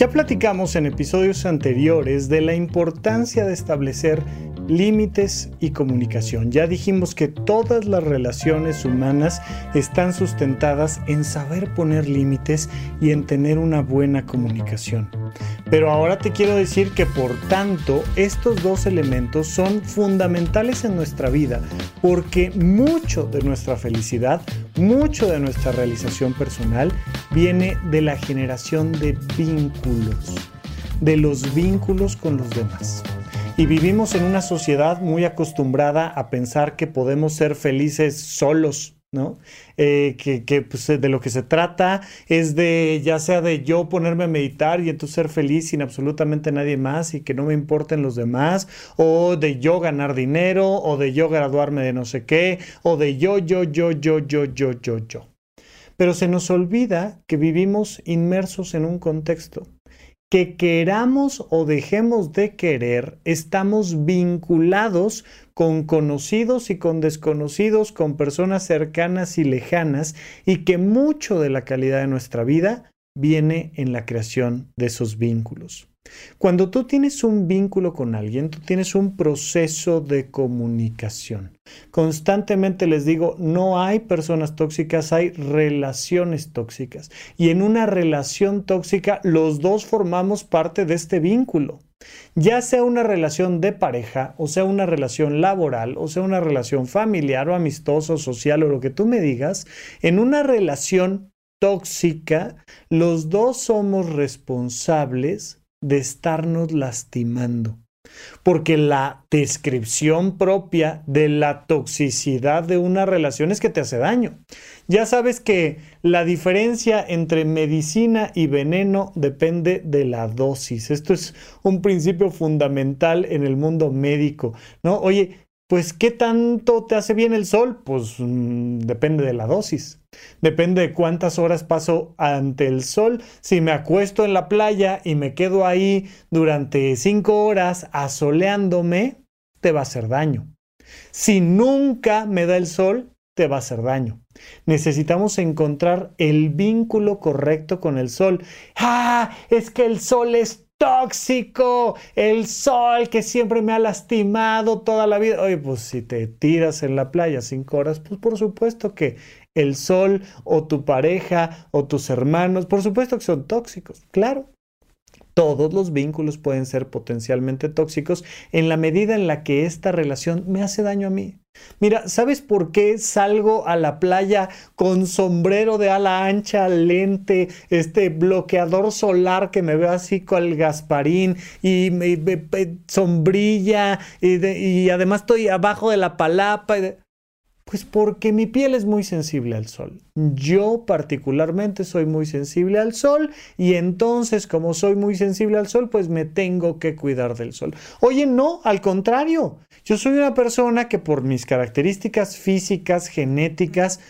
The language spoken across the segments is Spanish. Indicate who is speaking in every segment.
Speaker 1: Ya platicamos en episodios anteriores de la importancia de establecer límites y comunicación. Ya dijimos que todas las relaciones humanas están sustentadas en saber poner límites y en tener una buena comunicación. Pero ahora te quiero decir que por tanto estos dos elementos son fundamentales en nuestra vida porque mucho de nuestra felicidad, mucho de nuestra realización personal viene de la generación de vínculos, de los vínculos con los demás. Y vivimos en una sociedad muy acostumbrada a pensar que podemos ser felices solos, ¿no? Eh, que, pues, de lo que se trata es de, ya sea de yo ponerme a meditar y entonces ser feliz sin absolutamente nadie más y que no me importen los demás, o de yo ganar dinero, o de yo graduarme de no sé qué, o de yo, yo, yo, yo, yo, yo, yo, yo. Pero se nos olvida que vivimos inmersos en un contexto que queramos o dejemos de querer, estamos vinculados con conocidos y con desconocidos, con personas cercanas y lejanas, y que mucho de la calidad de nuestra vida viene en la creación de esos vínculos. Cuando tú tienes un vínculo con alguien, tú tienes un proceso de comunicación. Constantemente les digo, no hay personas tóxicas, hay relaciones tóxicas. Y en una relación tóxica, los dos formamos parte de este vínculo. Ya sea una relación de pareja, o sea una relación laboral, o sea una relación familiar o amistosa, social o lo que tú me digas, en una relación tóxica, los dos somos responsables de estarnos lastimando. Porque la descripción propia de la toxicidad de una relación es que te hace daño. Ya sabes que la diferencia entre medicina y veneno depende de la dosis. Esto es un principio fundamental en el mundo médico, ¿no? Oye, pues ¿qué tanto te hace bien el sol? Pues mm, depende de la dosis. Depende de cuántas horas paso ante el sol. Si me acuesto en la playa y me quedo ahí durante cinco horas asoleándome, te va a hacer daño. Si nunca me da el sol, te va a hacer daño. Necesitamos encontrar el vínculo correcto con el sol. Ah, es que el sol es tóxico, el sol que siempre me ha lastimado toda la vida. Oye, pues si te tiras en la playa cinco horas, pues por supuesto que el sol o tu pareja o tus hermanos, por supuesto que son tóxicos, claro. Todos los vínculos pueden ser potencialmente tóxicos en la medida en la que esta relación me hace daño a mí. Mira, ¿sabes por qué salgo a la playa con sombrero de ala ancha, lente, este bloqueador solar que me veo así con el Gasparín y sombrilla y, además estoy abajo de la palapa? Pues porque mi piel es muy sensible al sol. Yo particularmente soy muy sensible al sol y entonces como soy muy sensible al sol, pues me tengo que cuidar del sol. Oye, no, al contrario. Yo soy una persona que por mis características físicas, genéticas,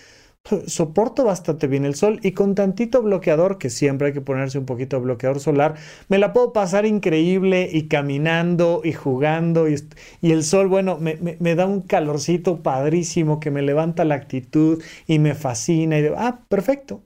Speaker 1: soporto bastante bien el sol y con tantito bloqueador, que siempre hay que ponerse un poquito de bloqueador solar, me la puedo pasar increíble y caminando y jugando y, el sol, bueno, me, me, da un calorcito padrísimo que me levanta la actitud y me fascina y ah, perfecto.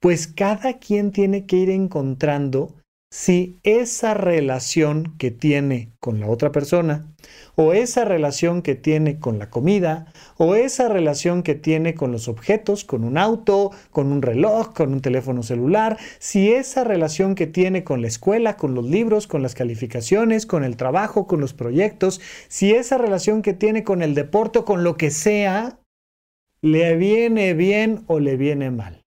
Speaker 1: Pues cada quien tiene que ir encontrando si esa relación que tiene con la otra persona, o esa relación que tiene con la comida, o esa relación que tiene con los objetos, con un auto, con un reloj, con un teléfono celular, si esa relación que tiene con la escuela, con los libros, con las calificaciones, con el trabajo, con los proyectos, si esa relación que tiene con el deporte o con lo que sea, le viene bien o le viene mal.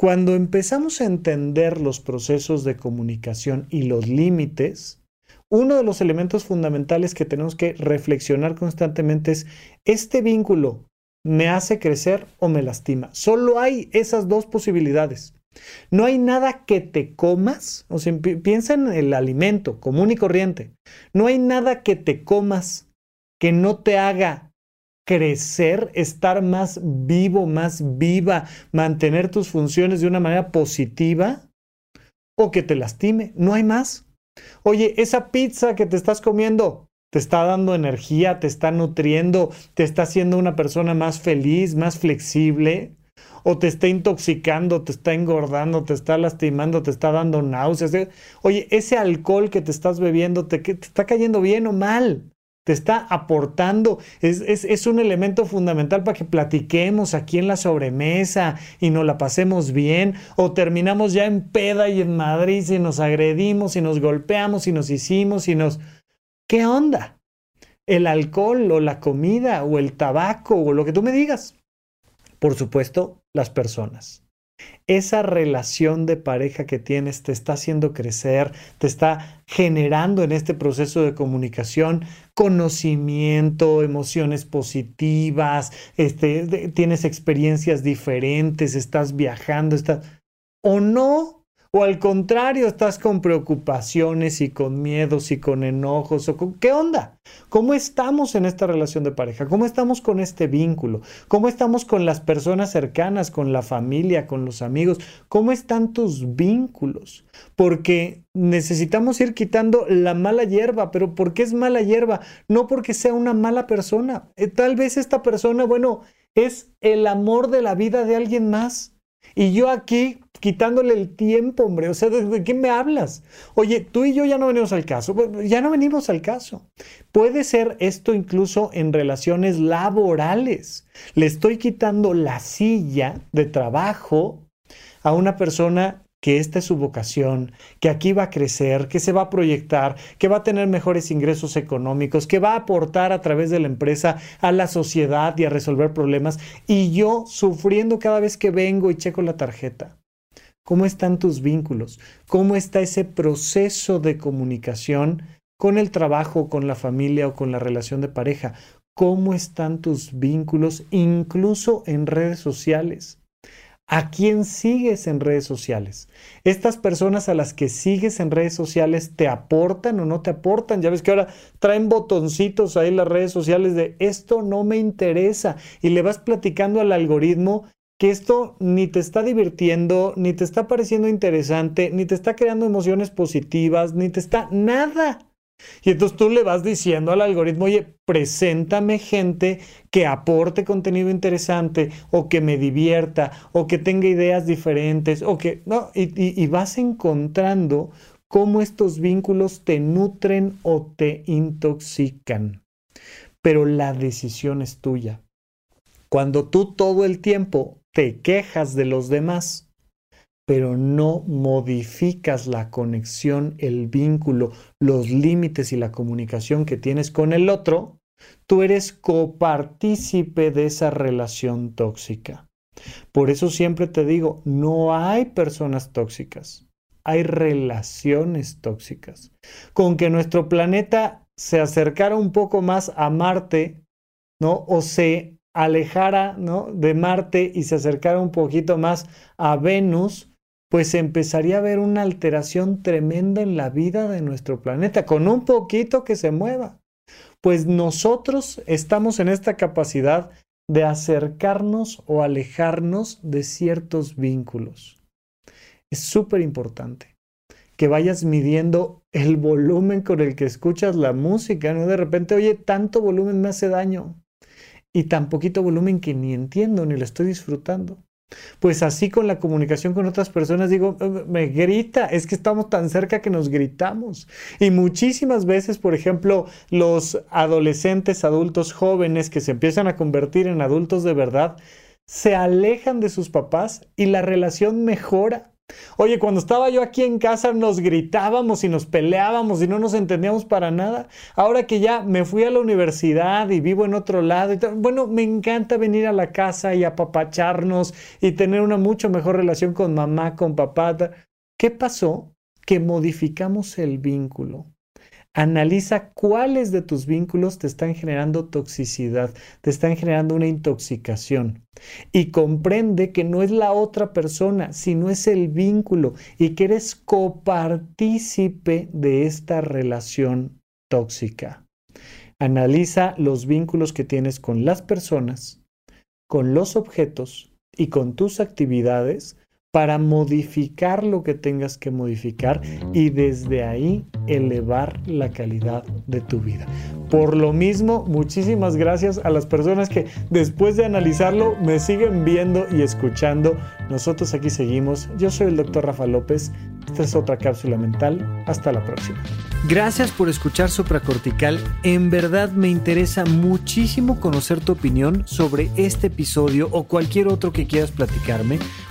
Speaker 1: Cuando empezamos a entender los procesos de comunicación y los límites, uno de los elementos fundamentales que tenemos que reflexionar constantemente es, ¿este vínculo me hace crecer o me lastima? Solo hay esas dos posibilidades. No hay nada que te comas, o sea, piensa en el alimento común y corriente. No hay nada que te comas que no te haga crecer, estar más vivo, más viva, mantener tus funciones de una manera positiva o que te lastime. No hay más. Oye, esa pizza que te estás comiendo te está dando energía, te está nutriendo, te está haciendo una persona más feliz, más flexible. o te está intoxicando, te está engordando, te está lastimando, te está dando náuseas. Oye, ese alcohol que te estás bebiendo, ¿te, te está cayendo bien o mal? Te está aportando, es, es, un elemento fundamental para que platiquemos aquí en la sobremesa y nos la pasemos bien, o terminamos ya en peda y en Madrid y nos agredimos y nos golpeamos y nos hicimos y nos... ¿Qué onda? El alcohol o la comida o el tabaco o lo que tú me digas. Por supuesto, las personas esa relación de pareja que tienes te está haciendo crecer, te está generando en este proceso de comunicación conocimiento, emociones positivas, este, tienes experiencias diferentes, estás viajando, estás... o no, o al contrario, estás con preocupaciones y con miedos y con enojos o con qué onda? ¿Cómo estamos en esta relación de pareja? ¿Cómo estamos con este vínculo? ¿Cómo estamos con las personas cercanas, con la familia, con los amigos? ¿Cómo están tus vínculos? Porque necesitamos ir quitando la mala hierba, pero ¿por qué es mala hierba? No porque sea una mala persona. Eh, tal vez esta persona, bueno, es el amor de la vida de alguien más. Y yo aquí quitándole el tiempo, hombre. O sea, ¿de, qué me hablas? Oye, tú y yo ya no venimos al caso. Ya no venimos al caso. Puede ser esto incluso en relaciones laborales. Le estoy quitando la silla de trabajo a una persona que esta es su vocación, que aquí va a crecer, que se va a proyectar, que va a tener mejores ingresos económicos, que va a aportar a través de la empresa a la sociedad y a resolver problemas, y yo sufriendo cada vez que vengo y checo la tarjeta. ¿Cómo están tus vínculos? ¿Cómo está ese proceso de comunicación con el trabajo, con la familia o con la relación de pareja? ¿Cómo están tus vínculos incluso en redes sociales? ¿A quién sigues en redes sociales? ¿Estas personas a las que sigues en redes sociales te aportan o no te aportan? Ya ves que ahora traen botoncitos ahí en las redes sociales de esto no me interesa y le vas platicando al algoritmo que esto ni te está divirtiendo, ni te está pareciendo interesante, ni te está creando emociones positivas, ni te está nada. Y entonces tú le vas diciendo al algoritmo, oye, preséntame gente que aporte contenido interesante o que me divierta o que tenga ideas diferentes o que, no, y, y vas encontrando cómo estos vínculos te nutren o te intoxican. Pero la decisión es tuya. Cuando tú todo el tiempo te quejas de los demás, pero no modificas la conexión, el vínculo, los límites y la comunicación que tienes con el otro, tú eres copartícipe de esa relación tóxica. Por eso siempre te digo, no hay personas tóxicas, hay relaciones tóxicas. Con que nuestro planeta se acercara un poco más a Marte, ¿no? O se alejara ¿no? de Marte y se acercara un poquito más a Venus, pues empezaría a haber una alteración tremenda en la vida de nuestro planeta, con un poquito que se mueva. Pues nosotros estamos en esta capacidad de acercarnos o alejarnos de ciertos vínculos. Es súper importante que vayas midiendo el volumen con el que escuchas la música, ¿no? De repente, oye, tanto volumen me hace daño y tan poquito volumen que ni entiendo ni lo estoy disfrutando. Pues así con la comunicación con otras personas digo, eh, me grita, es que estamos tan cerca que nos gritamos. Y muchísimas veces, por ejemplo, los adolescentes, adultos jóvenes que se empiezan a convertir en adultos de verdad, se alejan de sus papás y la relación mejora. Oye, cuando estaba yo aquí en casa nos gritábamos y nos peleábamos y no nos entendíamos para nada. Ahora que ya me fui a la universidad y vivo en otro lado, y bueno, me encanta venir a la casa y apapacharnos y tener una mucho mejor relación con mamá, con papá. ¿Qué pasó? Que modificamos el vínculo. Analiza cuáles de tus vínculos te están generando toxicidad, te están generando una intoxicación. Y comprende que no es la otra persona, sino es el vínculo y que eres copartícipe de esta relación tóxica. Analiza los vínculos que tienes con las personas, con los objetos y con tus actividades para modificar lo que tengas que modificar y desde ahí elevar la calidad de tu vida. Por lo mismo, muchísimas gracias a las personas que después de analizarlo me siguen viendo y escuchando. Nosotros aquí seguimos. Yo soy el doctor Rafa López. Esta es otra cápsula mental. Hasta la próxima. Gracias por escuchar Supracortical. En verdad me interesa muchísimo conocer tu opinión sobre este episodio o cualquier otro que quieras platicarme.